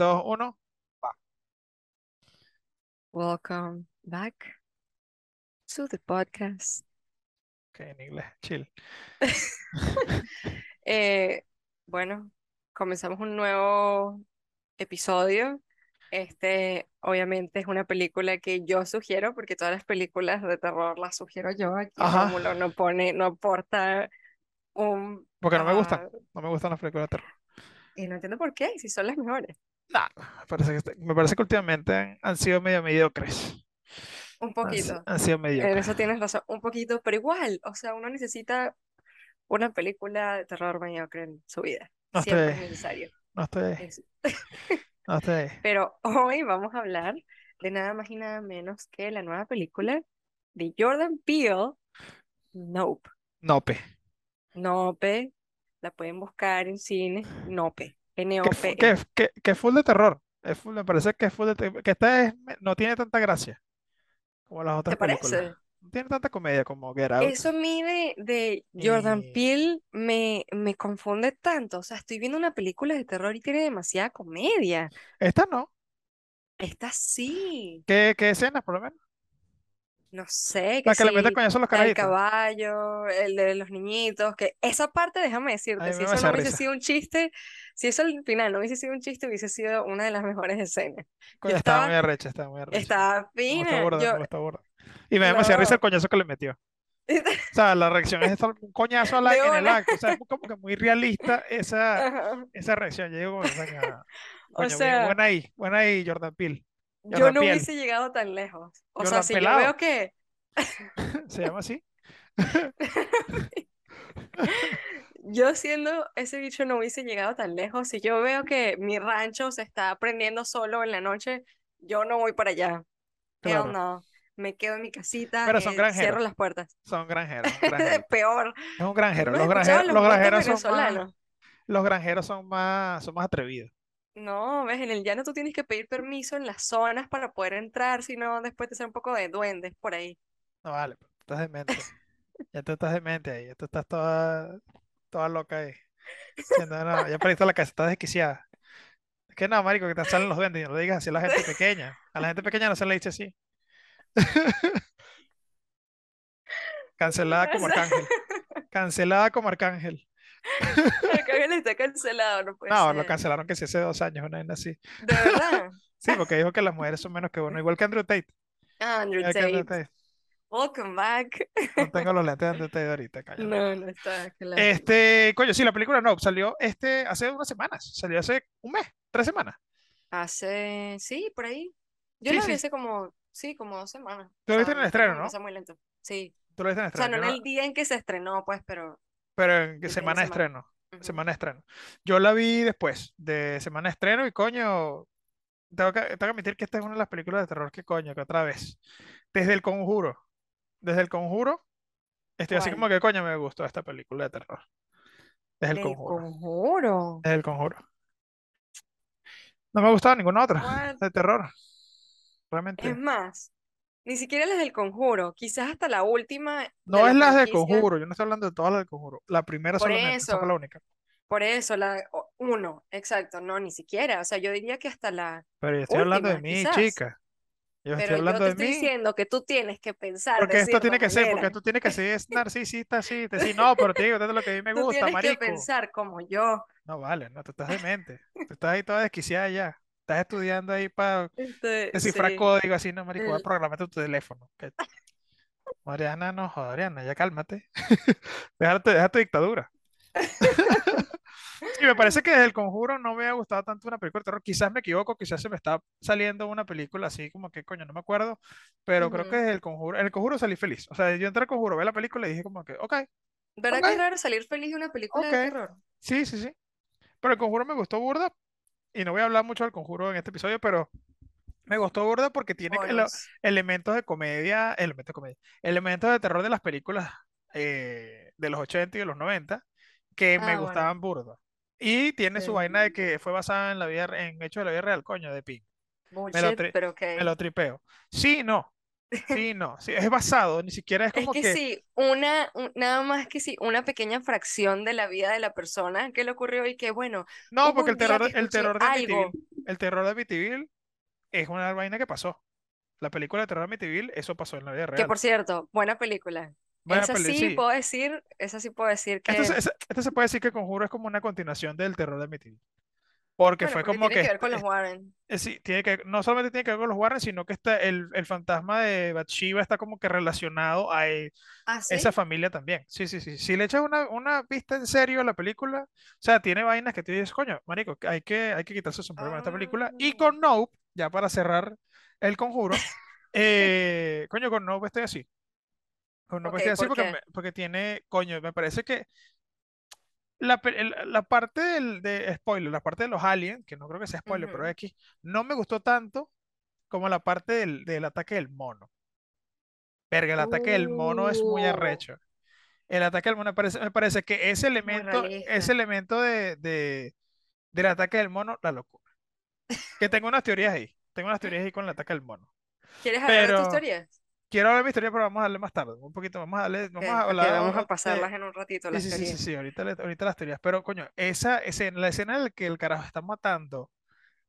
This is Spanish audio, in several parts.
2, 1. Welcome back to the podcast. Ok, en inglés, chill. Eh, bueno, comenzamos un nuevo episodio. Este, obviamente, es una película que yo sugiero, porque todas las películas de terror las sugiero yo. Aquí. Rómulo no pone, no aporta un... Porque no me gustan. ah, No me gustan las películas de terror. y no entiendo por qué, si son las mejores. Nah, me parece que, me parece que últimamente han, sido medio mediocres. Un poquito. han sido En mediocres. eso tienes razón, un poquito, pero igual, o sea, uno necesita una película de terror mediocre en su vida. No Siempre estoy, es necesario. no estoy, Es- no estoy. Pero hoy vamos a hablar de nada más y nada menos que la nueva película de Jordan Peele, Nope. Nope. Nope, la pueden buscar en cine, Nope, N-O-P-E. que, que, que es full de terror. Es full- me parece que es full de te- que esta es, no tiene tanta gracia como las ¿Te otras películas. No tiene tanta comedia como Get Out. Eso a mí de, de Jordan Y Peele me, me confunde tanto. O sea, estoy viendo una película de terror y tiene demasiada comedia. esta no. Esta sí. ¿Qué, qué escenas, por lo menos? No sé, que que le mete sí, coñazo a los el caballo, el de los niñitos, que esa parte, déjame decirte, si eso no hubiese risa. sido un chiste, si eso al final no hubiese sido un chiste, hubiese sido una de las mejores escenas. Coño, Yo estaba muy estaba, arrecha, estaba muy arrecha. estaba fina, burda, me yo. Y me da demasiada risa el coñazo que le metió. O sea, la reacción es un coñazo a la- en el acto. O sea, es como que muy realista esa, esa reacción. Yo digo, coño, coño, O coño, bien, sea, buena ahí, buena ahí, Jordan Peele. Yo no hubiese llegado tan lejos. O sea, si yo Pelado. veo que, Se llama así. yo siendo ese bicho no hubiese llegado tan lejos, si yo veo que mi rancho se está prendiendo solo en la noche, yo no voy para allá. Hell Claro. no. Me quedo en mi casita, Pero son eh, granjeros. cierro las puertas. Son granjeros, un granjerito. Peor. Es un granjero. ¿No Los granjeros, los los granjeros son más, los granjeros son más, son más atrevidos. No, ves, en el llano tú tienes que pedir permiso en las zonas para poder entrar, si no, después te sale un poco de duendes por ahí. No vale, pues, estás demente. Ya tú estás demente ahí, ya tú estás toda, toda loca ahí. Diciendo, no, ya perdiste la casa, estás desquiciada. Es que no, marico, que te salen los duendes no lo digas así a la gente pequeña. A la gente pequeña no se le dice así. Cancelada como Arcángel. Cancelada como Arcángel. Está cancelado, no puede No, lo cancelaron que sí hace dos años, una vaina así. ¿De verdad? Sí, porque dijo que las mujeres son menos que uno, igual que Andrew Tate. Andrew que Andrew Tate, welcome back. No tengo los lentes de Andrew Tate ahorita, cállate. No, no está claro. Este, coño, sí, la película no, salió este hace unas semanas, salió hace un mes, tres semanas. Hace, sí, por ahí. Yo Sí, la vi sí, hace como, sí, como dos semanas. Tú lo viste en el estreno, ¿no? pasó muy lento. Sí. Tú lo viste en el O sea, estreno, no en el día en que se estrenó, pues, pero pero de semana de estreno, semana de estreno. Yo la vi después de semana de estreno y coño, tengo que, tengo que admitir que esta es una de las películas de terror que coño, que otra vez, desde El Conjuro, desde El Conjuro, estoy así como que coño me gustó esta película de terror, desde El Conjuro, Conjuro. desde El Conjuro. No me ha gustado ninguna otra de terror, Es realmente. más, ni siquiera las del Conjuro, quizás hasta la última de No la es las del franquicia. Conjuro, yo no estoy hablando de todas las del Conjuro. La primera Por solamente, esa fue la única. por eso, la o- uno, exacto, no, ni siquiera. O sea, yo diría que hasta la Pero yo estoy hablando de última, mí, quizás. chica. Yo estoy Pero yo hablando te de estoy mí. diciendo que tú tienes que pensar Porque esto cierta tiene que ser, porque manera. tú tienes que ser es narcisista, así. Decir, no, pero te digo, esto es lo que a mí me Tú gusta, tienes que marico. pensar como yo. No vale, no, tú estás demente. Tú estás ahí toda desquiciada ya. Estás estudiando ahí para Este, descifrar sí. código así, no, marico, voy a El- programar tu teléfono. Mariana, no, joder, Mariana, ya cálmate. Deja tu, deja tu dictadura. Y me parece que desde El Conjuro no me ha gustado tanto una película de terror. Quizás me equivoco, quizás se me está saliendo una película así como que, coño, no me acuerdo. Pero creo que desde El Conjuro, en El Conjuro salí feliz. O sea, yo entré al Conjuro, ve la película y dije como que, ok, ¿Verdad ok, que es raro salir feliz de una película de terror? Sí, sí, sí. Pero El Conjuro me gustó burda. Y no voy a hablar mucho del Conjuro en este episodio, pero me gustó burda porque tiene Spoilers. elementos de comedia, elementos de comedia, elementos de terror de las películas eh, de los 80 y de los 90 que me Ah, bueno. gustaban burda. Y tiene su vaina de que fue basada en la vida, en hechos de la vida real, coño, de Pink. Me lo, pero me ok. lo tripeo. Sí, no. Sí, no. Sí, es basado, ni siquiera es Es como que que. sí, una, un- nada más que sí, una pequeña fracción de la vida de la persona que le ocurrió y que bueno, No, porque el terror, que el terror de. Amityville, el terror de Amityville es una vaina que pasó. La película de terror de Amityville, eso pasó en la vida Que real. por cierto, buena película. Buena Esa peli, sí sí. puedo decir, esa sí puedo decir Esto, se- que, ese- esto se puede decir que Conjuro es como una continuación del terror de Amityville. Porque bueno, fue porque como tiene que que ver con los Warren. Eh, sí, tiene que, no solamente tiene que ver con los Warren, sino que está el, el fantasma de Bathsheba está como que relacionado a e- Ah, esa familia también. Sí, sí, sí. Si le echas una, una vista en serio a la película, o sea, tiene vainas que tú dices, coño, marico, hay que, hay que quitarse el sombrero con esta película. Y Ah, con Nope, ya para cerrar el conjuro, eh, coño, con Nope estoy así. Con Nope ok, estoy así ¿por porque, me- porque tiene, coño, me parece que la, la parte del, de spoiler, la parte de los aliens, que no creo que sea spoiler, pero Ujú. aquí, no me gustó tanto como la parte del, del ataque del mono. Verga, el ataque del mono es muy Uh, arrecho. El ataque del mono me parece, me parece que ese elemento, ese elemento de, de- del ataque del mono, la locura. Que tengo unas teorías ahí. Tengo unas teorías ahí con el ataque del mono. ¿Quieres hablar de tus Pero teorías? Quiero hablar de mi historia, pero vamos a darle más tarde. Un poquito, vamos a darle, vamos a hablar vamos a de. pasarlas en un ratito, las sí, sí, sí, sí, ahorita, ahorita las teorías. Pero, coño, esa escena, la escena en la que el carajo está matando.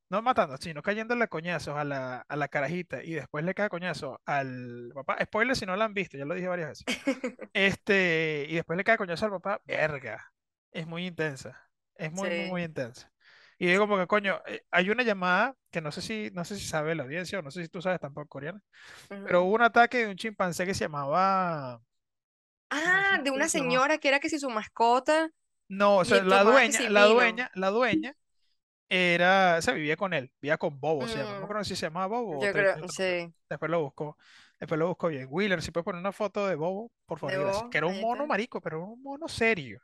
No matando, sino cayéndole coñazos a la, a la carajita y después le cae coñazo al papá. Spoiler si no la han visto, ya lo dije varias veces. Este, y después le cae coñazo al papá, verga. Es muy intensa. Es muy, muy, muy intensa. Y digo como que, coño, eh, hay una llamada que no sé si, no sé si sabe la audiencia o no sé si tú sabes tampoco coreana, pero Ujú. hubo un ataque de un chimpancé que se llamaba, ¿cómo Ah, se, de una se señora que era que si su mascota No, o sea, la dueña, la dueña, la dueña era, o sea, vivía con él, vivía con Bobo, se llama. No Mm, acuerdo si se llamaba Bobo yo creo, sí, Después lo busco, después lo busco bien. Wheeler, si puedes poner una foto de Bobo, por favor, Que era un mono marico, pero un mono serio.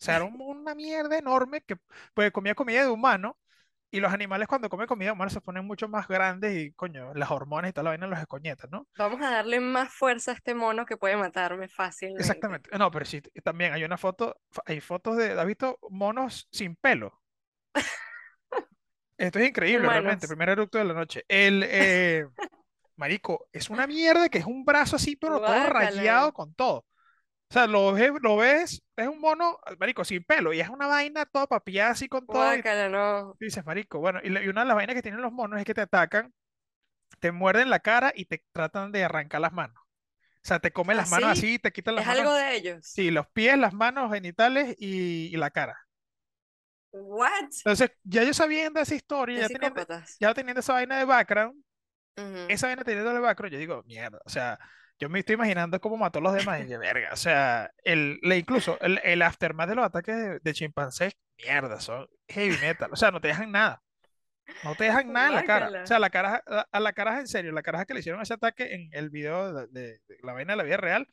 O sea, era un- una mierda enorme que pues, comía comida de humano. Y los animales cuando comen comida de humano se ponen mucho más grandes y, coño, las hormonas y toda la vaina los escoñetan, ¿no? Vamos a darle más fuerza a este mono que puede matarme fácilmente. Exactamente. No, pero sí, también hay una foto, hay fotos de, ¿has visto monos sin pelo? Esto es increíble, realmente. Primer eructo de la noche. El, eh, marico, es una mierda que es un brazo así, pero todo rayado con todo. O sea, lo ves, lo ves, es un mono, marico, sin pelo, y es una vaina toda papiada así con todo, y no. dices, marico, bueno, y, y una de las vainas que tienen los monos es que te atacan, te muerden la cara y te tratan de arrancar las manos. O sea, te comen las manos Así así, te quitan las es manos, algo de ellos. sí, los pies, las manos, genitales y, y la cara. What? Entonces, ya yo sabiendo esa historia, ya teniendo, psicópatas. ya teniendo esa vaina de background, esa vaina teniendo el background, yo digo, mierda, o sea, yo me estoy imaginando cómo mató a los demás y de verga, o sea, el, le incluso el, el aftermath de los ataques de, de chimpancés, mierda, son heavy metal, o sea, no te dejan nada, no te dejan nada en la cara, o sea, la cara, a, a la cara en serio, la cara que le hicieron ese ataque en el video de, de- de la vaina de la vida real,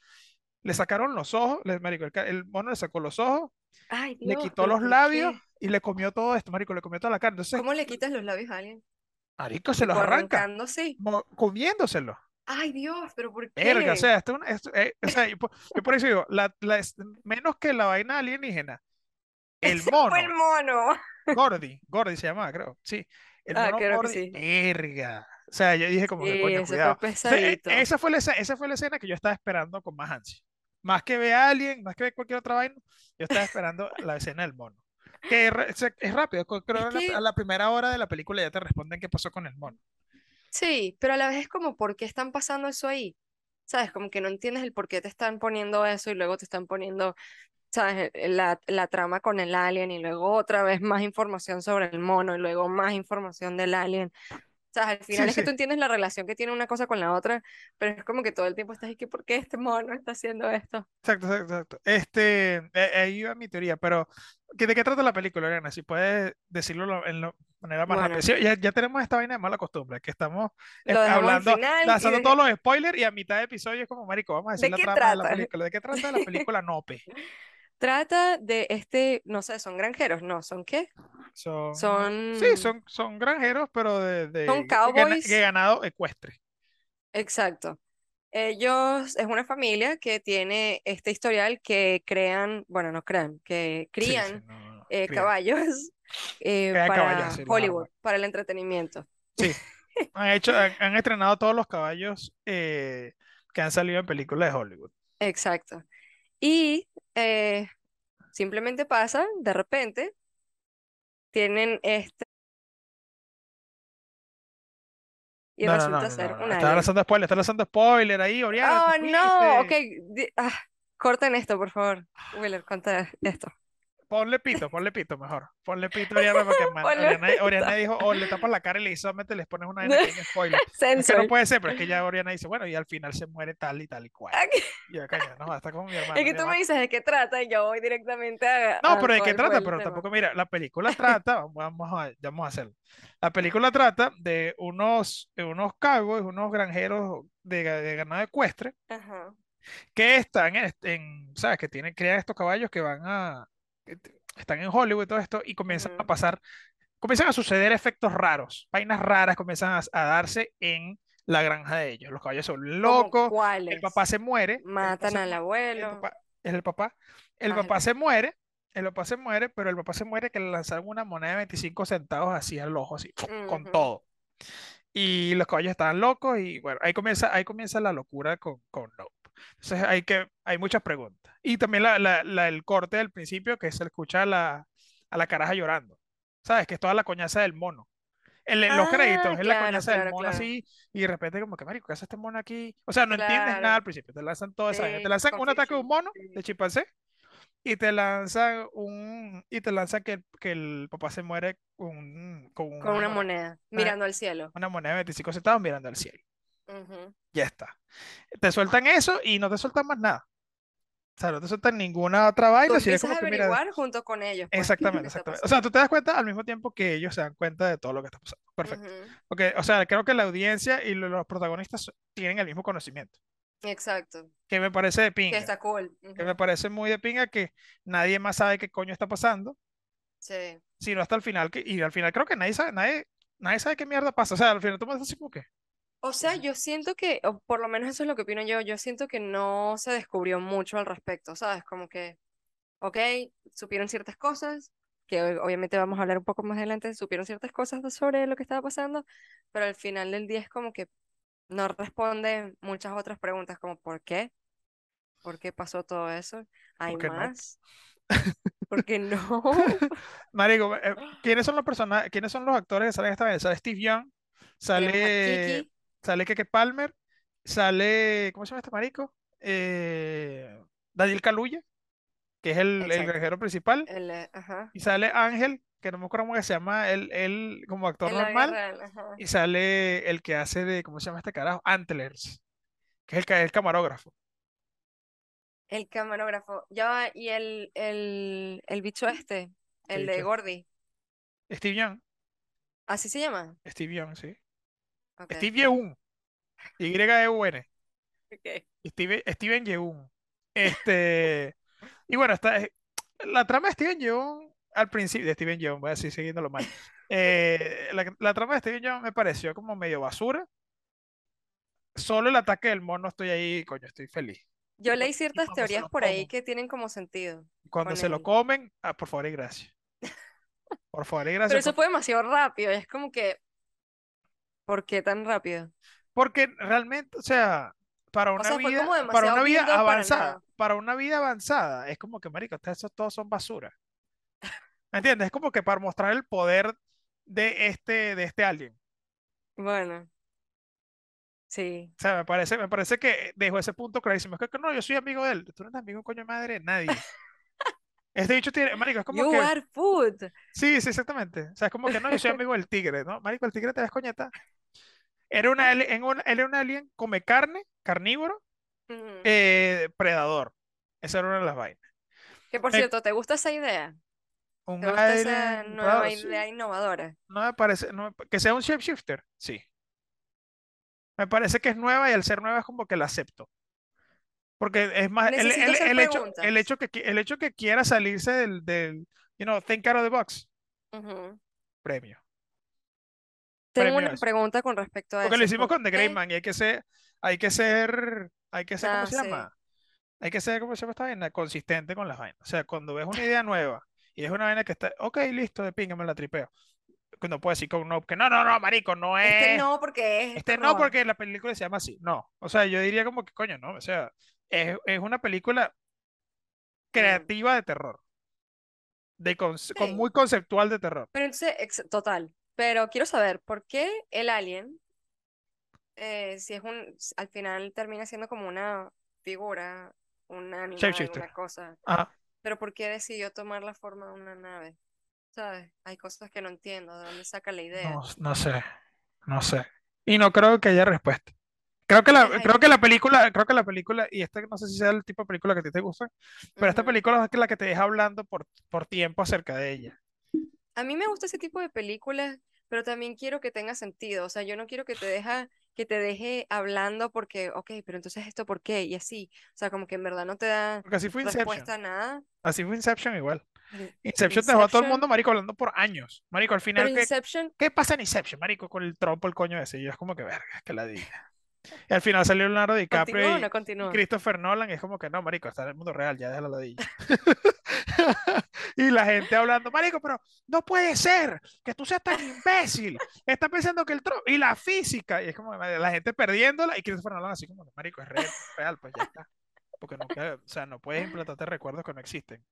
le sacaron los ojos, le, marico, el, mono le sacó los ojos, Ay, le quitó los ¿por labios qué? y le comió todo esto, marico, le comió toda la cara, entonces, ¿Cómo le quitas los labios a alguien? marico, se los arranca, comiéndoselos. Ay, Dios, pero ¿por Verga, o qué? sea, esto es una- esto- eh, o sea, yo, por yo por eso digo, la, la es- menos que la vaina alienígena, el Fue el mono, mono. Gordy, Gordy se llamaba, creo, sí, el Ah, mono creo que Gordy, sí. verga. O sea, yo dije como que Sí, coño, ese fue cuidado. Entonces, e- esa fue la, escena- esa fue la escena que yo estaba esperando con más ansia. Más que ver a alguien, más que ver cualquier otra vaina, yo estaba esperando la escena del mono. Que se- es rápido, creo Es que a que la primera hora de la película ya te responden qué pasó con el mono. Sí, pero a la vez es como, ¿por qué están pasando eso ahí? ¿Sabes? Como que no entiendes el por qué te están poniendo eso y luego te están poniendo, ¿sabes? el- La, la trama con el alien y luego otra vez más información sobre el mono y luego más información del alien. O sea, al final Sí, es que sí. tú entiendes la relación que tiene una cosa con la otra, pero es como que todo el tiempo estás que, ¿por qué este mono está haciendo esto? Exacto, exacto, exacto. Este, eh, ahí iba mi teoría, pero ¿qué- ¿de qué trata la película, Ariana? Si puedes decirlo lo- en la manera más rápida. Bueno, Sí, ya, ya tenemos esta vaina de mala costumbre, que estamos eh, hablando, lanzando todos de, los spoilers y a mitad de episodio es como, marico, vamos a decir ¿de la trama de la trata? película. ¿De qué trata la película Nope? Trata de este, no sé, son granjeros, no, ¿son qué? Son, sí, Son, son, granjeros, pero de, son de, de gana- de cowboys, ganado ecuestre. exacto. Ellos es una familia que tiene este historial que crean, bueno, no crean, que Sí, sí, crían no, no, no, eh, crían. caballos eh, caballos para Hollywood, para el entretenimiento. Sí, han hecho, han, han estrenado todos los caballos eh, que han salido en películas de Hollywood. Exacto. Y eh, simplemente pasan de repente, tienen este... Y no, resulta no, no, ser una... Está lanzando spoiler, está lanzando spoiler ahí, Oriana. Oh, no, ok. Ah, corten esto, por favor. Willer, conta esto. Ponle pito, ponle pito mejor. Ponle pito Oriana porque man- Oriana, dijo, oh, le tapas la cara y le solamente les pones una vaina que spoiler. Es que no puede ser, pero es que ya Oriana dice, bueno, y al final se muere tal y tal y cual. Y yo, coño, no, está como mi hermano. Es que tú me dices de qué trata y yo voy directamente a, No, a pero ¿de qué trata? Pero tampoco, mira, la película trata, vamos a, ya vamos a hacerlo. La película trata de unos, de unos cowboys, unos granjeros de, de ganado ecuestre Ajá. que están en, en, ¿sabes? Que tienen, crean estos caballos que van a, están en Hollywood todo esto y comienzan a pasar, comienzan a suceder efectos raros, vainas raras comienzan a, a darse en la granja de ellos. Los caballos son ¿Cómo locos, el papá se muere, Matan se al mu- el abuelo. papá, es el papá, el papá se muere, el papá se muere, pero el papá se muere que le lanzaron una moneda de 25 centavos así al ojo, así, con todo. Y los caballos estaban locos y bueno, ahí comienza, ahí comienza la locura con, con Nope. Entonces hay que, hay muchas preguntas. Y también la, la- la- el corte del principio que se escucha a la, a la caraja llorando. ¿Sabes? Que es toda la coñaza del mono. En, los Ah, créditos es la claro, coñaza del mono claro. así y de repente como que, marico, ¿qué hace este mono aquí? O sea, no entiendes nada al principio. Te lanzan toda esa vaina. Te Sí, lanzan un ataque de un mono de Sí. chimpancé y te lanzan un y te lanzan que, el- que el papá se muere con, con Con una una moneda, mirando al cielo. una moneda de 25 centavos mirando al cielo. Ya está. Te sueltan eso y no te sueltan más nada. O sea, no te sueltan ninguna otra Tú vaina, es a que mira, averiguar junto con ellos, pues, exactamente, que exactamente. O sea, tú te das cuenta al mismo tiempo que ellos se dan cuenta de todo lo que está pasando. Perfecto. Porque, o sea, creo que la audiencia y lo- los protagonistas tienen el mismo conocimiento, Exacto. que me parece de Que pinga, está cool. que me parece muy de pinga que nadie más sabe qué coño está pasando, Sí. sino hasta el final, que, y al final creo que nadie sabe, nadie, nadie sabe qué mierda pasa. O sea, al final tú me dices así como que, O sea, yo siento que, o por lo menos eso es lo que opino yo, yo siento que no se descubrió mucho al respecto, ¿sabes? Como que, ok, supieron ciertas cosas, que obviamente vamos a hablar un poco más adelante, supieron ciertas cosas sobre lo que estaba pasando, pero al final del día es como que no responde muchas otras preguntas, como ¿por qué? ¿Por qué pasó todo eso? ¿Hay ¿por qué no? más? ¿Por qué no? Marico, eh, ¿quiénes son los personajes, quiénes son los actores que salen esta vez? Sale Steve Young, sale, sale Keke Palmer, sale, ¿cómo se llama este marico? Eh, Daniel Kaluuya, que es el, el granjero principal, el, eh, ajá, y sale Ángel, que no me acuerdo cómo se llama, él, él como actor vida normal, y sale el que hace de, ¿cómo se llama este carajo? Antlers, que es el, el camarógrafo. El camarógrafo. Ya y el, el, el bicho este, ¿Qué el de? Gordy. Steve Young, ¿Así se llama? Steve Young, sí. Ok. Steve Yeun, Y-E-U-N. Steve- Steven Yeun. Este, y bueno, está, eh, la trama de Steven Yeun, al principio, de Steven Yeun, voy a seguir siguiéndolo mal. Eh, la, la trama de Steven Yeun me pareció como medio basura. Solo el ataque del mono estoy ahí, coño, estoy feliz. Yo leí ciertas teorías por ahí que tienen como sentido cuando se lo comen, ah, por favor y gracias. Por favor y Pero gracias, eso porque, fue demasiado rápido. Es como que, ¿por qué tan rápido? porque realmente, o sea, para O una sea, vida, para una vida para avanzada, para una vida avanzada, es como que, marico, ustedes esos todos son basura. ¿Me entiendes? Es como que para mostrar el poder de este, de este alien. Bueno, sí. O sea, me parece, me parece que dejó ese punto clarísimo. Es que, no, yo soy amigo de él. Tú no eres amigo, coño de madre, nadie. Este bicho tiene, marico, es como You que, are food. sí, sí, exactamente. O sea, es como que no, yo soy amigo del tigre, ¿no? Marico, el tigre te das coñeta. Era una, en un, él era un alien, come carne, carnívoro, eh, predador. Esa era una de las vainas. Que por Eh, cierto, ¿te gusta esa idea? un ¿Te gusta esa nueva idea sí. innovadora? No me parece, no que sea un shapeshifter, sí. Me parece que es nueva y al ser nueva es como que la acepto. Porque es más, el, el- el hecho, el hecho que, el hecho que quiera salirse del, del, you know, think out of the box, Ujú. premio, Tengo premio una eso. pregunta con respecto a Porque lo eso. hicimos ¿Por con The? Great Man y hay que ser, hay que ser, hay que ser, ¿cómo Ah, se sí. llama? Hay que ser, ¿cómo se llama esta vaina? Consistente con las vainas. O sea, cuando ves una idea nueva y es una vaina que está, ok, listo, de pinga, me la tripeo. No puedes decir con no, que no, no, no, marico, no Este es. no, porque es Este no, terror. porque la película se llama así. No. O sea, yo diría como que, coño, no. O sea, es, es una película Mm, creativa de terror. De con Sí. muy conceptual de terror. Pero entonces, ex- total. Pero quiero saber, ¿por qué el alien eh, si es un, al final termina siendo como una figura, un animal, una cosa. Ajá. Pero ¿por qué decidió tomar la forma de una nave? ¿Sabes? Hay cosas que no entiendo, ¿de dónde saca la idea? No, no sé, no sé. Y no creo que haya respuesta. Creo que la, creo que la película, creo que la película, y esta no sé si sea el tipo de película que a ti te gusta, pero esta ujú. película es la que te deja hablando por, por tiempo acerca de ella. A mí me gusta ese tipo de películas, pero también quiero que tenga sentido. O sea, yo no quiero que te deja, que te deje hablando porque, ok, pero entonces esto por qué y así. O sea, como que en verdad no te da así fue Inception. respuesta a nada. Así fue Inception igual. Inception dejó a todo el mundo, marico, hablando por años. Marico, al final, ¿qué, Inception, qué pasa en Inception, marico, con el trompo, el coño ese? Y yo es como que, verga, que la diga. Y al final salió Leonardo DiCaprio ¿continúa o y, no y continúa? Christopher Nolan, y es como que, no, marico, está en el mundo real, ya la ladilla. Y la gente hablando, marico, pero no puede ser que tú seas tan imbécil. Estás pensando que el tro y la física, y es como la gente perdiéndola y Christopher Nolan así como, marico, es real, real, pues ya está. Porque no, o sea, no puedes implantarte recuerdos que no existen.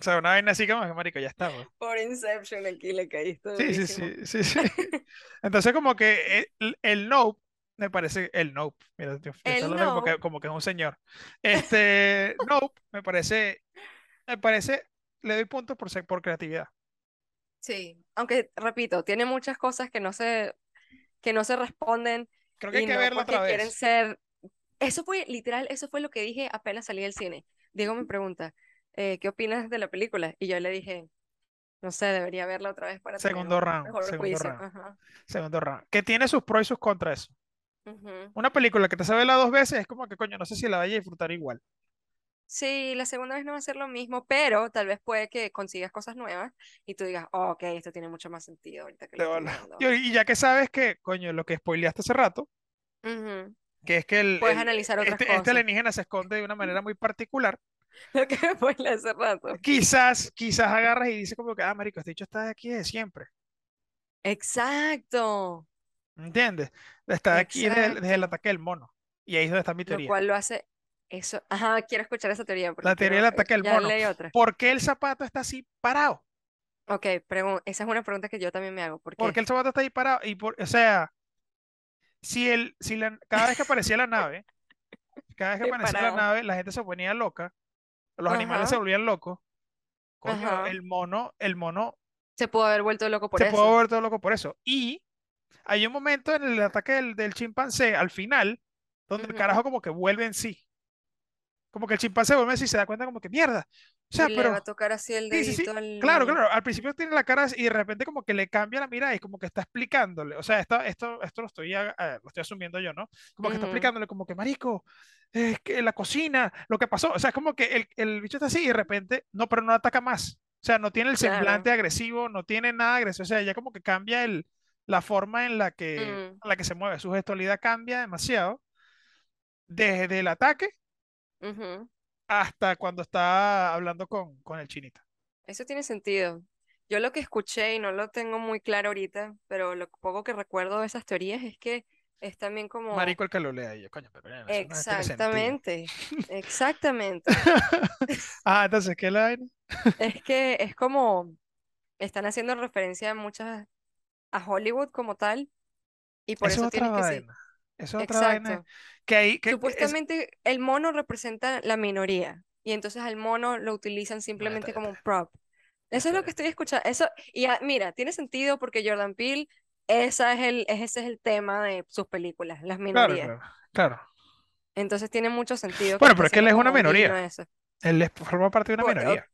O sea, una vaina así como que, marico, ya está, pues. Por Inception aquí le caíste Sí, sí, sí, sí, sí. Entonces como que el, el Nope me parece el Nope. Mira, yo, El como que, no, como que es un señor. Este Nope me parece, me parece, le doy puntos por, ser- por creatividad. sí. Aunque, repito, tiene muchas cosas que no se, que no se responden Creo que hay que no verla otra porque quieren vez. ser... Eso fue, literal, eso fue lo que dije apenas salí del cine. Diego me pregunta, eh, ¿qué opinas de la película? Y yo le dije, no sé, debería verla otra vez para tener Segundo un round, mejor segundo juicio. round, segundo round. Que tiene sus pros y sus contras eso. ujú. Una película que te sabe verla dos veces es como que, coño, no sé si la vaya a disfrutar igual. Sí, la segunda vez no va a ser lo mismo, pero tal vez puede que consigas cosas nuevas y tú digas, oh, ok, esto tiene mucho más sentido ahorita que lo estoy. Y, ya que sabes que, coño, lo que spoileaste hace rato, Ujú. que es que el, Puedes el- analizar otras este, este cosas. alienígena se esconde de una manera muy particular. Lo que fue hace rato. Quizás, quizás agarras y dices como que, ah, marico, este dicho está aquí desde siempre. Exacto, ¿Entiendes? Está aquí desde el, desde el exacto. ataque del mono. Y ahí es donde está mi Lo teoría. cual lo hace eso. Ajá, quiero escuchar esa teoría La teoría del ataque del mono. otra. ¿Por qué el zapato está así parado? Ok, esa es una pregunta que yo también me hago. ¿Por ¿Por qué el zapato está ahí parado? Y por, o sea, si el, si la, cada vez que aparecía la nave, cada vez que aparecía la nave, la gente se ponía loca, los animales se volvían locos. Coño, ajá. el mono, el mono Se pudo haber vuelto loco por se eso. volver todo loco por eso. Y hay un momento en el ataque del, del chimpancé, al final, donde el carajo como que vuelve en sí. Como que el chimpancé vuelve en sí y se da cuenta como que mierda. O sea, Y le va a pero tocar así el Sí, sí, sí. dedito al Claro, claro. Al principio tiene la cara y de repente como que le cambia la mirada y como que está explicándole. O sea, esto, esto, esto lo estoy, a- a- lo estoy asumiendo yo, ¿no? Como que está explicándole como que, marico, es que la cocina, lo que pasó. O sea, es como que el, el bicho está así y de repente, no, pero no ataca más. O sea, no tiene el semblante Claro. agresivo, no tiene nada agresivo. O sea, ya como que cambia el, la forma en la que, Mm, en la que se mueve. Su gestualidad cambia demasiado desde el ataque hasta cuando está hablando con, con el chinito. Eso tiene sentido. Yo lo que escuché, y no lo tengo muy claro ahorita, pero lo poco que recuerdo de esas teorías es que es también como... Marico el que lo lea y yo, coño, pero sentido. Exactamente, exactamente. Ah, entonces, ¿qué la vaina? Es que es como, están haciendo referencia a muchas, a Hollywood como tal, y por Eso es eso otra tienes que sí. vaina. Eso es otra vaina. Que ahí, que, que es, Supuestamente el mono representa la minoría, y entonces al mono lo utilizan no, está, simplemente ya como un está, prop. ya Eso está, es lo que está. estoy escuchando. Eso, y ah, mira, tiene sentido porque Jordan Peele, esa es el, es- ese es el tema de sus películas, las minorías. claro, claro. Entonces tiene mucho sentido Bueno, pero es que él es una minoría. Él es- forma parte de una Por, minoría.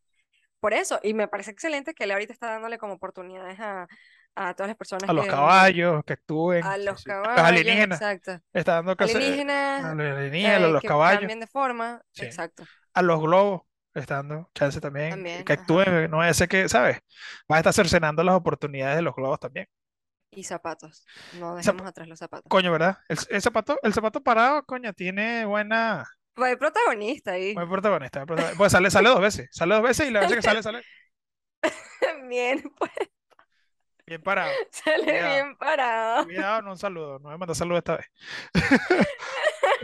por eso, y me parece excelente que él ahorita está dándole como oportunidades a, a todas las personas A los que caballos que actúen, a los sí. A los caballos, alienígenas. exacto. Está dando caso, eh, a Alienígenas los alienígenas, a eh, los que caballos. cambien de forma, Sí. exacto, A los globos. Está dando chance también. Que, también, que ajá. actúen. No a ser que, ¿sabes? Va a estar cercenando las oportunidades de los globos también. Y zapatos, no Zap- dejemos atrás los zapatos. Coño, ¿verdad? El, el zapato, el zapato parado, coño, tiene buena. Fue protagonista ahí. Buen protagonista, protagonista. Pues sale, sale dos veces. Sale dos veces y la vez que sale, sale Bien, pues bien parado. sale Cuidado. bien parado. Cuidado, no un saludo. No me manda saludo esta vez.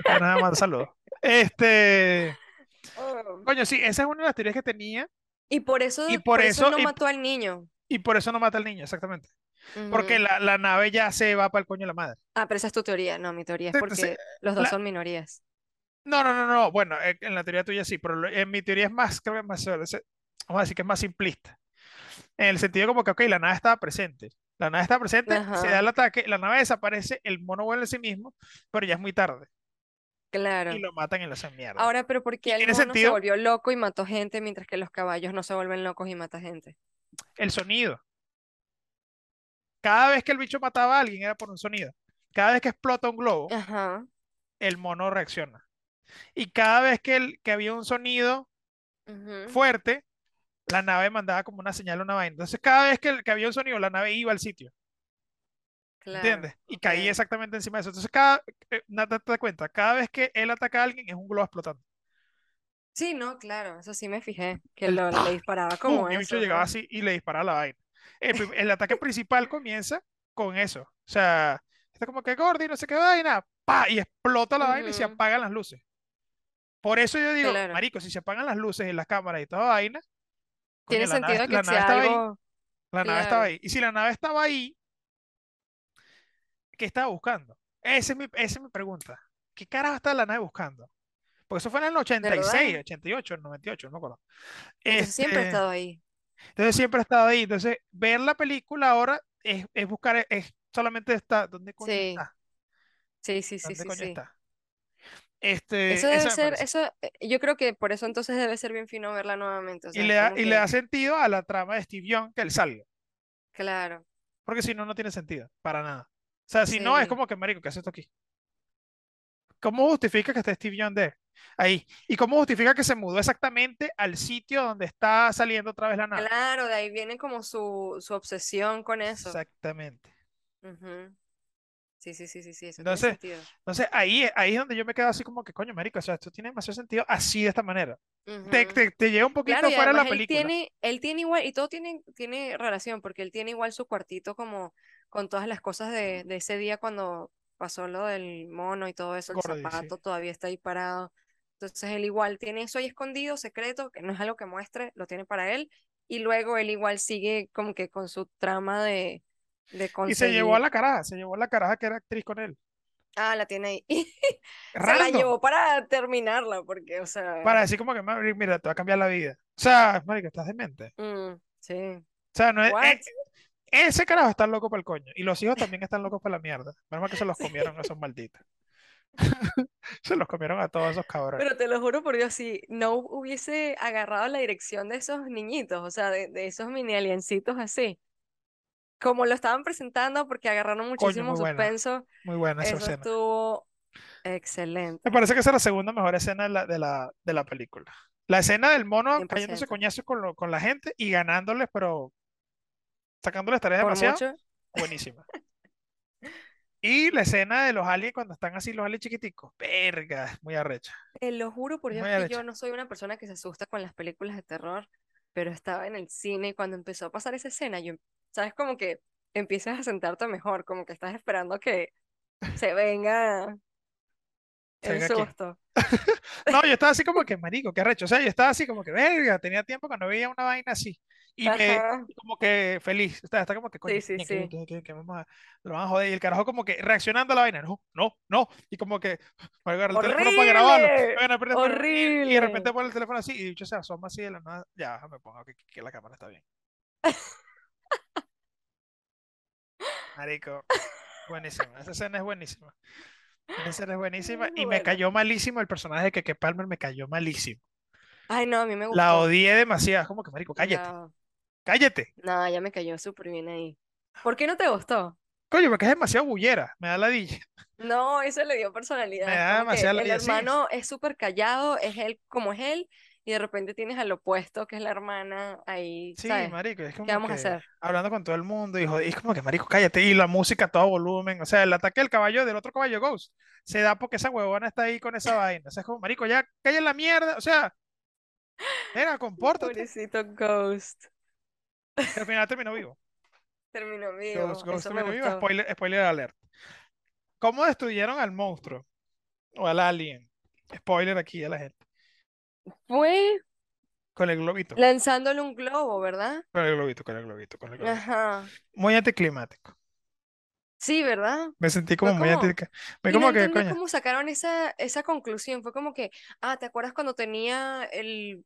No me manda saludo. Este. Oh. Coño, sí, esa es una de las teorías que tenía. Y por eso, Y por por eso eso, no y, mató al niño. y por eso no mata al niño, exactamente. Porque la, la nave ya se va para el coño de la madre. Ah, pero esa es tu teoría. No, mi teoría es Entonces, porque los dos la- son minorías. no, no, no, no, bueno, eh, en la teoría tuya sí, pero en mi teoría es más, creo que es más, eh, se- vamos a decir que es más simplista, en el sentido como que, ok, la nave estaba presente, la nave está presente, se da el ataque, la nave desaparece, el mono vuelve a sí mismo, pero ya es muy tarde, y claro. lo matan y lo hacen mierda. Ahora, pero ¿por Y qué el mono se sentido volvió loco y mató gente mientras que los caballos no se vuelven locos y matan gente? el sonido. Cada vez que el bicho mataba a alguien era por un sonido. Cada vez que explota un globo, Ajá. el mono reacciona. Y cada vez que, el- que había un sonido fuerte, la nave mandaba como una señal a una vaina. Entonces, cada vez que, el- que había un sonido, la nave iba al sitio, Claro, ¿entiendes? Y ok. caía exactamente encima de eso. Entonces, cada, eh, na- date cuenta, cada vez que él ataca a alguien es un globo explotando. Sí, no, claro, eso sí me fijé, que lo, le disparaba ¡pum! como Y el bicho eso, llegaba así y le disparaba la vaina. El, el ataque principal comienza con eso. O sea, está como que Gordy, no sé qué vaina, ¡pa! Y explota la vaina y se apagan las luces. Por eso yo digo, Claro. marico, si se apagan las luces y las cámaras y toda vaina, coño, Tiene la nave, sentido que la nave sea estaba ahí, algo, la nave estaba claro, ahí. Y si la nave estaba ahí, ¿qué estaba buscando? Esa es mi, esa es mi pregunta. ¿Qué carajo está la nave buscando? Porque eso fue en el 86, ¿verdad? 88, 98, no me acuerdo. Entonces siempre he Este, estado ahí. Entonces siempre ha estado ahí. Entonces, ver la película ahora es, es buscar, es solamente está, ¿dónde coño Sí, está? sí, sí, sí, ¿Dónde sí, coño sí. está? Eso Este, debe esa me ser, parece. eso, eh, yo creo que por eso entonces debe ser bien fino verla nuevamente, o Y le da, y le da sentido a la trama de Steve Young que él salga. claro, Porque si no, no tiene sentido, para nada. O sea, si no, es como que, marico, ¿qué hace esto aquí? ¿Cómo justifica que esté Steve Young de ahí? ¿Y cómo justifica que se mudó exactamente al sitio donde está saliendo otra vez la nave? claro, de ahí viene como su, su obsesión con eso. Exactamente. Ujú, Sí, sí, sí, sí, sí, eso tiene Entonces, sentido. entonces ahí, es- ahí es donde yo me quedo así como que, coño, marico, o sea, esto tiene demasiado sentido así de esta manera. Te, Ujú. te, te lleva un Claro, poquito y fuera de la él película. tiene, él tiene igual, y todo tiene, tiene relación, porque él tiene igual su cuartito como con todas las cosas de, de ese día cuando pasó lo del mono y todo eso, el Gordy, sí. zapato todavía está ahí parado. Entonces él igual tiene eso ahí escondido, secreto, que no es algo que muestre, lo tiene para él, y luego él igual sigue como que con su trama de, de Y se llevó a la caraja, se llevó a la caraja que era actriz con él. Ah, la tiene ahí. Se la llevó para terminarla, porque, o sea, Para decir como que, "Mari, mira, te va a cambiar la vida. O sea, marico, estás demente. mm, sí. O sea, no es, eh, ese carajo está loco para el coño. Y los hijos también están locos para la mierda. Menos mal que se los Sí. comieron esos malditos. Se los comieron a todos esos cabrones. Pero te lo juro por Dios, si no hubiese agarrado la dirección de esos niñitos, o sea, de, de esos mini aliencitos así, como lo estaban presentando, porque agarraron Coño, muchísimo muy buena. suspenso, Muy buena esa eso escena. estuvo Me excelente, parece que esa es la segunda mejor escena de la, de la, de la película. La escena del mono cayéndose 100%. coñazos con, lo- con la gente y ganándoles, pero sacándoles tareas demasiado, mucho, buenísima. Y la escena de los aliens cuando están así, los aliens chiquiticos, verga, muy arrecha. te lo juro por Dios Muy que yo no soy una persona que se asusta con las películas de terror, pero estaba en el cine y cuando empezó a pasar esa escena, yo, sabes, como que empiezas a sentarte mejor, como que estás esperando que se venga ¿Se el venga susto. No, yo estaba así como que, marico, qué arrecho. O sea, yo estaba así como que, verga, tenía tiempo que no veía una vaina así. Y me, como que feliz. Está, está como que, coño, sí, sí, que, sí. que, que, vamos a, lo van a joder. Y el carajo como que reaccionando a la vaina, no, no, no. Y como que, voy a agarrar el teléfono para grabarlo. ¡Horrible! Bueno, para- y, de repente pone el teléfono así y dicho se asoma así de la nada. Ya, me pongo que, que la cámara está bien. Marico, buenísima. Esa escena es buenísima. Esa escena es buenísima. Muy Y me cayó malísimo el personaje de Keke Palmer, me cayó malísimo. Ay, no, a mí me La gustó. odié demasiado. Como que, marico, cállate, No, cállate. no, ya me cayó súper bien ahí. ¿Por qué no te gustó? Coño, porque es demasiado bullera. Me da ladilla. No, eso le dio Me personalidad. Es da el ladilla. Sí, hermano es súper callado, es él como es él, y de repente tienes al opuesto, que es la hermana ahí, sí, ¿sabes? marico. Es ¿Qué como vamos a hacer? hablando con todo el mundo y, es como que, marico, cállate. Y la música a todo volumen. O sea, el ataque del caballo del otro caballo Ghost se da porque esa huevona está ahí con esa vaina. O sea, es como, marico, ya calla la mierda. O sea, venga, compórtate. Pobrecito Ghost. Al final terminó vivo. Terminó vivo, Ghost terminó vivo. Spoiler, spoiler alert. ¿Cómo destruyeron al monstruo? O al alien. Spoiler aquí a la gente. Fue con el globito, lanzándole un globo, ¿verdad? con el globito, con el globito, con el globito. Ajá. Muy anticlimático. Sí, ¿verdad? Me sentí como muy anticlimático. Me no como que, coño. cómo sacaron esa, esa conclusión. Fue como que, ah, ¿te acuerdas cuando tenía el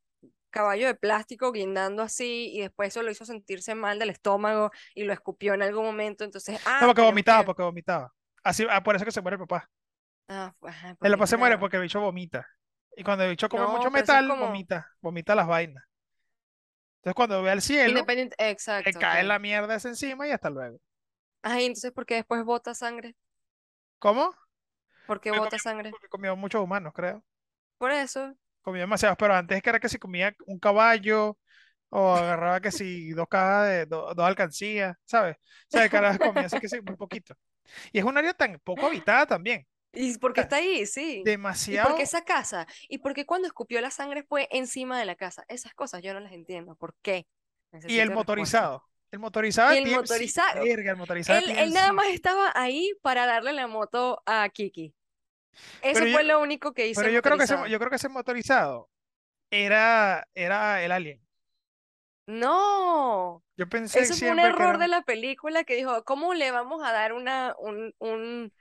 caballo de plástico guindando así y después eso lo hizo sentirse mal del estómago y lo escupió en algún momento? Entonces, No, ah, porque vomitaba, que... porque vomitaba. Así, ah, por eso que se muere el papá. Ah, ajá, El porque papá se muere porque el bicho vomita. Y cuando el bicho come mucho No, metal, como vomita, vomita las vainas. Entonces cuando ve al cielo, le Exacto, cae la mierda esa encima y hasta luego. Ay, entonces, ¿por qué después bota sangre? ¿Cómo? ¿Por qué Porque bota comió, sangre? porque comió muchos humanos, creo. Por eso. Comió demasiados, pero antes que era que si comía un caballo o agarraba que si dos cajas de do- dos alcancías, ¿sabes? O sea, el carajo comía así que sí, muy poquito. Y es un área tan poco habitada también. ¿Y por O qué sea, está ahí? Sí. ¿Y por qué demasiado. esa casa? ¿Y por qué cuando escupió la sangre fue encima de la casa? Esas cosas yo no las entiendo. ¿Por qué? Y el respuesta. motorizado. El motorizado Y el TMC. motorizado. Verga, el motorizado Él, él nada más estaba ahí para darle la moto a Kiki. Eso Pero yo, fue lo único que hizo pero yo creo que ese, yo creo que ese motorizado era, era el alien. No, Yo pensé eso fue un error de la película que dijo, ¿cómo le vamos a dar una, un, un,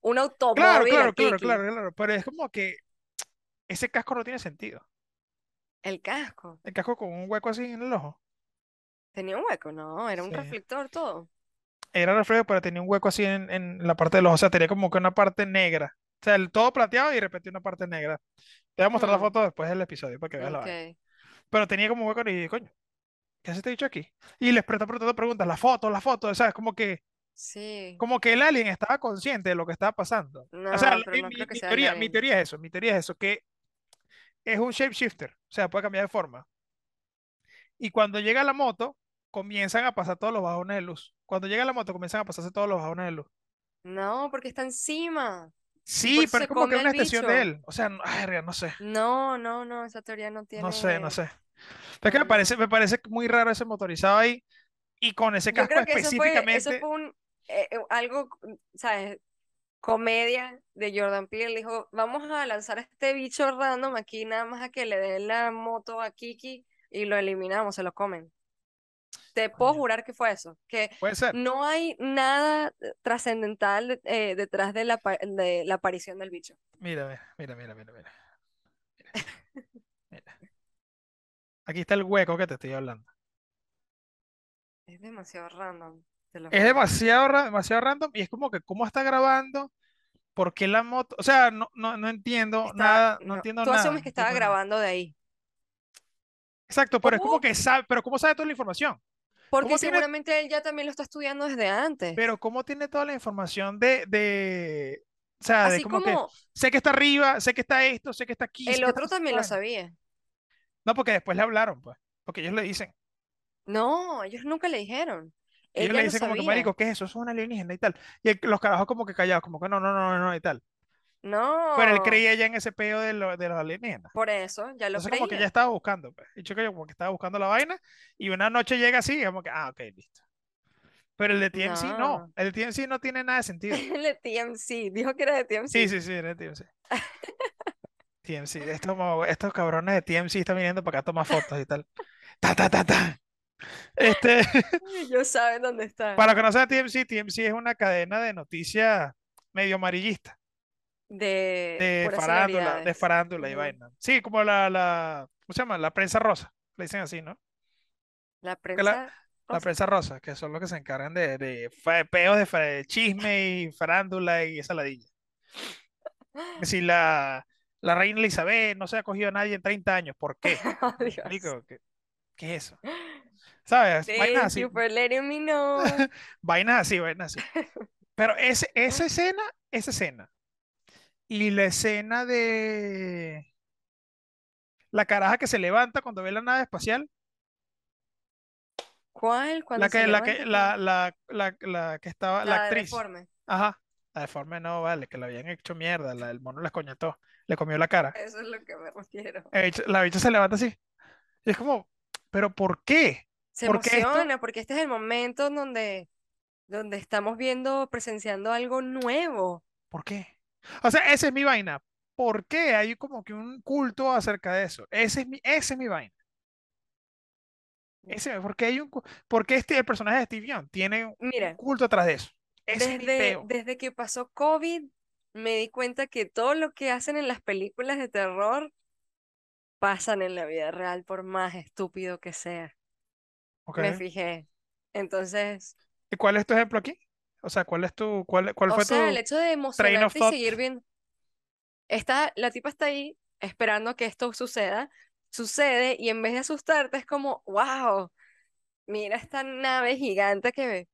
un Claro, automóvil claro, claro, Kiki? claro, claro. Pero es como que ese casco no tiene sentido. El casco. El casco con un hueco así en el ojo. Tenía un hueco, no, era un Sí. reflector todo. Era reflejo, pero tenía un hueco así en, en la parte del ojo. O sea, tenía como que una parte negra. O sea, el todo plateado y de repente una parte negra. Te voy a mostrar la foto después del episodio para que veas la vaina. ok, Pero tenía como hueco y dije, coño, ¿qué hace este dicho aquí? Y les está preguntando preguntas, la foto, la foto, ¿sabes? Como que, sí. como que el alien estaba consciente de lo que estaba pasando. O sea, No, la- no mi, sea teoría, mi teoría es eso, mi teoría es eso, que es un shapeshifter, o sea, puede cambiar de forma. Y cuando llega la moto, comienzan a pasar todos los bajones de luz. Cuando llega la moto, comienzan a pasarse todos los bajones de luz. No, porque está encima. Sí, eso pero es como que una extensión de él. O sea, no, ay, no sé, No, no, no, esa teoría no no sé, no tiene. sé. Pero es que me parece, me parece muy raro ese motorizado ahí y con ese Yo casco creo que eso fue, eso específicamente. fue un eh, eh, algo, ¿sabes? Comedia de Jordan Peele. Dijo, vamos a lanzar a este bicho random aquí, nada más a que le den la moto a Kiki y lo eliminamos, se lo comen. Te puedo jurar que fue eso, que puede ser. no hay nada eh, trascendental eh, detrás de la, apa- de la aparición del bicho. Mira, mira, mira, mira, mira, mira. Aquí está el hueco que te estoy hablando. Es demasiado random, te lo Es demasiado, demasiado random y es como que cómo está grabando, por qué la moto, o sea, no, no, no entiendo Está, nada, no no, entiendo tú nada, asumes que estaba grabando de ahí. Exacto, pero es como que sabe, pero ¿cómo sabe toda la información? Porque ¿Cómo tiene, seguramente él ya también lo está estudiando desde antes. pero cómo tiene toda la información de, de, o sea, de como que sé que está arriba, sé que está esto, sé que está aquí, el otro no también lo sabía. No, porque después le hablaron, pues, porque ellos le dicen, No, ellos nunca le dijeron. Ellos le dicen como que, marico, ¿qué es eso? Eso es un alienígena y tal. Y el- los carajos como que callados, como que no, no, no, no, y tal. Pero él No, creía ya en ese pedo de, lo- de los alienígenas. por eso ya lo Entonces como que ya creía. estaba buscando, pues. Y yo creo como que estaba buscando la vaina y una noche llega así, como que, ah, ok, listo. Pero el de TMC no, No, el de TMC no tiene nada de sentido. el de TMC, dijo que era de Sí, TMC. sí, sí, era de TMC. TMC, estos, estos cabrones de TMC están viniendo para acá a tomar fotos y tal. Ta, ta, ta, ta. Este, Ellos saben dónde está. para no sea TMC, TMC es una cadena de noticias medio amarillista, De farándula, de farándula y vaina. Sí, como la, la, ¿cómo se llama? La prensa rosa, le dicen así, ¿no? La la, prensa La rosa. prensa rosa, que son los que se encargan de, de peos de chisme y farándula y esa ladilla. Si la, la reina Elizabeth no se ha cogido a nadie en 30 años, ¿por qué? Oh, Dios. ¿qué, qué es eso? ¿Sabes? Vainas así, you for letting me know. vainas así, vainas así. Pero ese, esa escena, esa escena, y la escena de la caraja que se levanta cuando ve la nave espacial, ¿Cuál? La que, la que, la, la, la, la que estaba, la actriz, deforme. ajá, la deforme no, vale, que la habían hecho mierda, la, el mono la coñetó, le comió la cara. Eso es lo que me refiero. La bicha se levanta así, y es como, ¿pero por qué? Se ¿Por qué esto? emociona porque este es el momento en donde, donde estamos viendo, presenciando algo nuevo. ¿Por qué? O sea, esa es mi vaina. ¿Por qué hay como que un culto acerca de eso? Ese es mi, esa es mi vaina. Ese, porque hay un, cu- porque este, el personaje de Steve Young tiene un Mira, culto atrás de eso. Ese desde, desde que pasó COVID, me di cuenta que todo lo que hacen en las películas de terror pasan en la vida real, por más estúpido que sea. Me fijé. Entonces, ¿Y cuál es tu ejemplo aquí? O sea, ¿cuál es tu, cuál, cuál o fue sea, el tu hecho de train of emocionarte y seguir viendo. Está, la tipa está ahí esperando que esto suceda, sucede, y en vez de asustarte, es como, wow, mira esta nave gigante que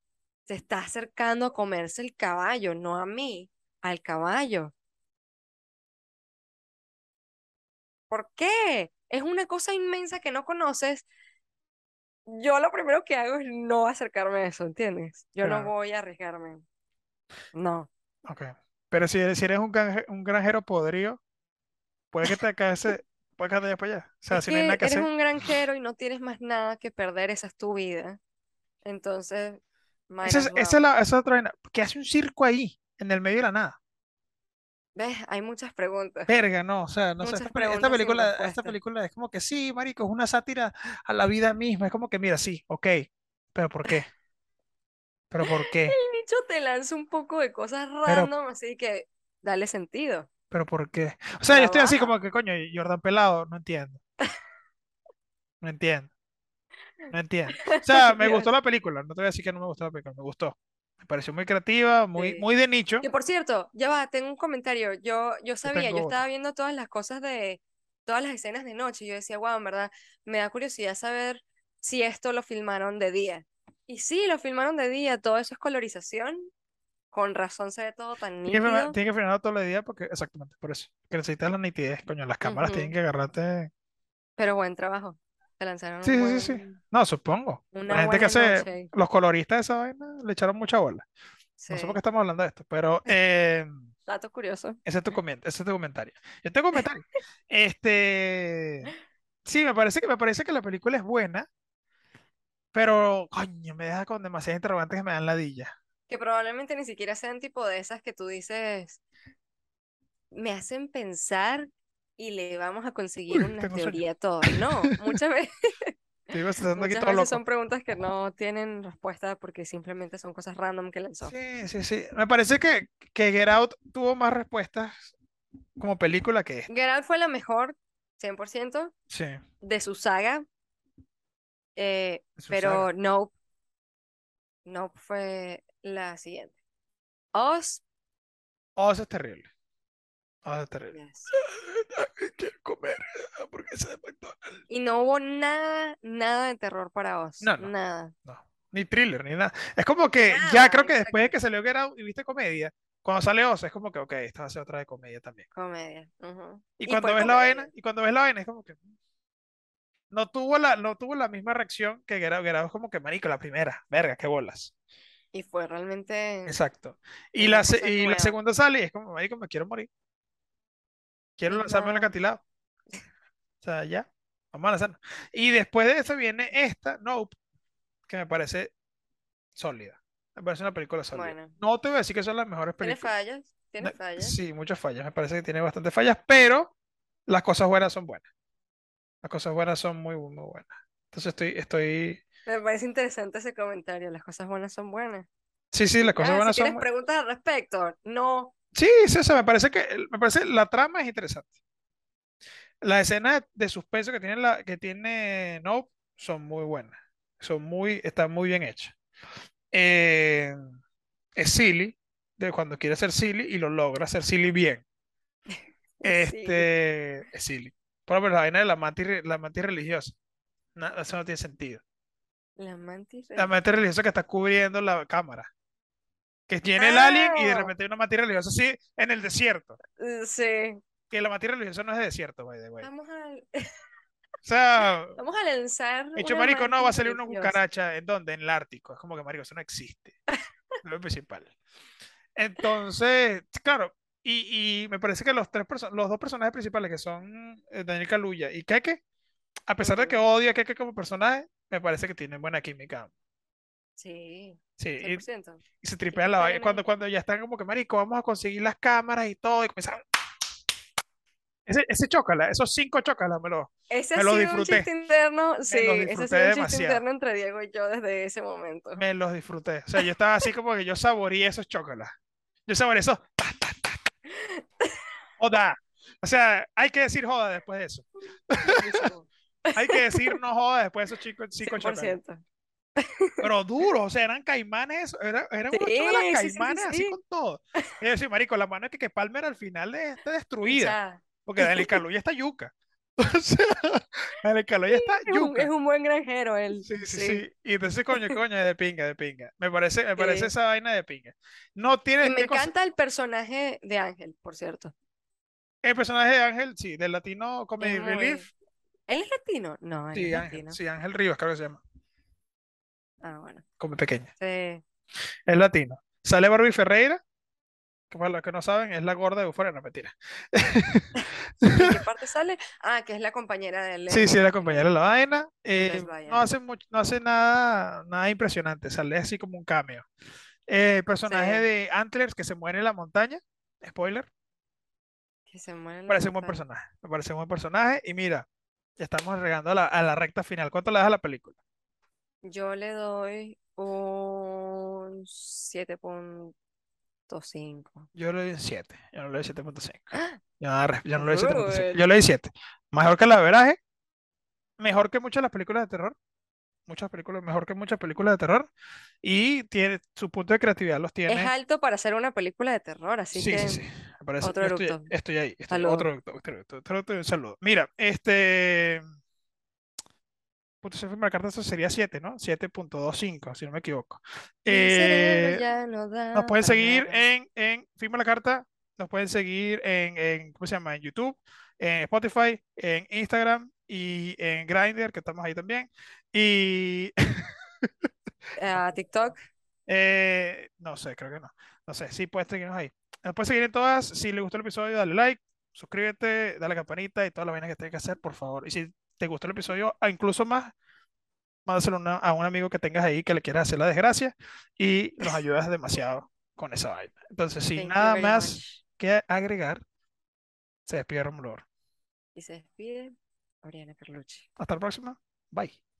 se está acercando a comerse el caballo, no a mí, al caballo. ¿Por qué? Es una cosa inmensa que no conoces. Yo lo primero que hago es no acercarme a eso, ¿entiendes? Yo no voy a arriesgarme. No. ok. Pero si eres, si eres un, granje- un granjero podrido, puede que te caes, puede que te vayas para allá. O sea, Es si no hay nada que eres hacer. un granjero y no tienes más nada que perder, esa es tu vida. Entonces, Esa es, esa es la, esa es otra. ¿Qué hace un circo ahí, en el medio de la nada? ¿Ves? Hay muchas preguntas, Verga, no, o sea, no sé, esta, película, esta película es como que sí, marico, es una sátira a la vida misma, es como que mira, sí, ok, pero ¿por qué? ¿Pero por qué? El nicho te lanza un poco de cosas ¿Pero, random, así que dale sentido. pero por qué? O sea, yo estoy así como que, coño, Jordan Pelado, no entiendo, no entiendo, no entiendo. O sea, me gustó la película, no te voy a decir que no me gustó la película, me gustó. Me pareció muy creativa, muy, Sí. muy de nicho. Que por cierto, ya va, tengo un comentario. Yo, yo sabía, yo estaba viendo todas las cosas de, todas las escenas de noche. y Yo decía, wow, en verdad, me da curiosidad saber si esto lo filmaron de día. Y sí, lo filmaron de día, todo eso es colorización. Con razón se ve todo tan Tiene que, nítido. tiene que frenar todo el día porque, exactamente, por eso. Que necesitas la nitidez, coño, las cámaras tienen que agarrarte. Pero buen trabajo. Se lanzaron Sí, un sí, sí, sí. No, supongo. una La gente que hace, noche. los coloristas de esa vaina le echaron mucha bola. No sé por qué Sí, estamos hablando de esto, pero eh, dato curioso. ese es tu ese es tu comentario. Yo tengo comentario. Este, sí, me parece que me parece que la película es buena, pero coño, me deja con demasiadas interrogantes que me dan ladilla. Que probablemente ni siquiera sean tipo de esas que tú dices, me hacen pensar y le vamos a conseguir Uy, una teoría a todo. No, muchas veces, Te estando aquí muchas todo veces loco. son preguntas que no tienen respuesta porque simplemente son cosas random que lanzó. Sí, sí, sí. Me parece que, que Get Out tuvo más respuestas como película que esta. Get Out fue la mejor, 100%, Sí, de su saga, eh, de su pero saga. Nope, Nope fue la siguiente. Oz, eso es terrible. Yes. Quiero comer hamburguesa de McDonald's. Y no hubo nada, nada de terror para Oz, No, no, nada. no. Ni thriller, ni nada. Es como que ya creo que después de que salió Get Out y viste comedia, cuando sale Oz, es como que, ok, esta va a ser otra de comedia también. Comedia. Y Y cuando ves la vaina, y cuando ves la vaina, es como que no tuvo la, no tuvo la misma reacción que Get Out. Get Out es como que, marico, la primera, verga, qué bolas. Y fue realmente Exacto. Y la, y la segunda sale y es como, marico, me quiero morir. Quiero lanzarme al acantilado. O sea, ya, vamos a lanzarnos. Y después de eso viene esta, Nope, que me parece sólida. Me parece una película sólida. Bueno, No te voy a decir que son las mejores tiene películas. fallas, tiene fallas. Sí, muchas fallas. Me parece que tiene bastantes fallas, pero las cosas buenas son buenas. Las cosas buenas son muy, muy buenas. Entonces estoy, estoy. Me parece interesante ese comentario. Las cosas buenas son buenas. Sí, sí, las cosas Ah, si buenas son tienes muy. preguntas al respecto, no. Sí, sí, o sea, me parece que, me parece la trama es interesante. Las escenas de, suspenso que tiene la, que tiene Nope son muy buenas. Son muy, están muy bien hechas. Eh, es silly, de cuando quiere ser silly y lo logra hacer silly bien. Sí, Este, es silly. Ejemplo, la vaina de la mantis, la mantis religiosa. No, eso no tiene sentido. la mantis La mantis religiosa que está cubriendo la cámara. Que tiene el alien y de repente hay una mantis religiosa así en el desierto. eh, sí. Que la mantis religiosa no es de desierto, by the way. Vamos a, O sea, vamos a lanzar hecho marico, no, va a salir una cucaracha. ¿En dónde? En el Ártico. Es como que marico, eso no existe. Lo principal. Entonces, claro, y, y me parece que los tres los dos personajes principales, que son eh, Daniel Kaluuya y Keke, a pesar de que odio a Keke como personaje, me parece que tienen buena química. Sí, Sí, y, 100%. y se que la vaina. Cuando, cuando ya están como que, marico, vamos a conseguir las cámaras y todo, y comienzan Ese, ese chócala, esos cinco chócalas me los, Ese ha me los sido un disfruté. chiste interno, sí, ese ha sido un chiste interno entre Diego y yo desde ese momento. Me los disfruté. O sea, yo estaba así como que yo saboreé esos chócalas. Yo saboreé esos. ta, ta, ta, ta. Joda. O sea, hay que decir joda después de eso. Hay que decir no joda después de esos chicos, cinco chócalas. 100%. Pero duros, o sea, eran caimanes, era- eran unos Sí, sí, caimanes así sí. con todo. Y yo decía, marico, la mano es que, que Palmer al final es- está O destruida. sea, Porque Daniel Calú ya está yuca. O sea, Daniel Calú ya está es un, yuca. es un buen granjero él. Sí, sí, sí. Y entonces, coño, coño, de pinga, de pinga. Me parece, me parece esa vaina de pinga. No tiene me cosa- encanta el personaje de Ángel, por cierto. El personaje de Ángel, sí, del Latino Comedy Relief. ¿Él es latino? No, él Sí, es Ángel, latino. sí, Ángel Rivas, creo que se llama. Ah, bueno. Come pequeña. Sí. Es latino. Sale Barbie Ferreira, que para los que no saben, es la gorda de Euphoria, no mentira. ¿En qué parte sale? Ah, que es la compañera de él. Sí, sí, es la compañera de la vaina. Eh, no hace mucho, no hace nada, nada impresionante, sale así como un cameo. Eh, el personaje Sí. de Antlers que se muere en la montaña, spoiler, Que se muere en me la parece un buen personaje, me parece un buen personaje. Y mira, ya estamos llegando a la, a la recta final. ¿Cuánto le das a la película? Yo le doy un 7.5. Yo le doy un 7, yo no le doy 7.5. ¡Ah! Yo no, le- yo no le doy 7.5. Good. Yo le doy 7. Mejor que la veraje, mejor que muchas de las películas de terror. Muchas películas, mejor que muchas películas de terror. Y tiene su punto de creatividad los Es tiene. alto para hacer una película de terror, así Sí, que sí, sí. Parece. otro estoy, estoy ahí. Estoy, otro otro otro un saludo. Mira, este. Carta, eso sería 7, ¿no? 7.25, si no me equivoco. Eh, no nos pueden seguir en, en Firma la Carta, nos pueden seguir en, en, ¿cómo se llama? En YouTube, en Spotify, en Instagram y en Grindr, que estamos ahí también. Y Ah, TikTok. eh, no sé, creo que no. No sé, sí puedes seguirnos ahí. Nos puedes seguir en todas. Si le gustó el episodio, dale like, suscríbete, dale campanita y toda la vaina que tienes que hacer, por favor. Y si te gustó el episodio, ah, incluso más, mándaselo a una- a un amigo que tengas ahí que le quieras hacer la desgracia y nos ayudas demasiado con esa vaina. Entonces, sin nada más much. que agregar, se despide Romulo. Y se despide Oriana Carlucci. Hasta la próxima. Bye.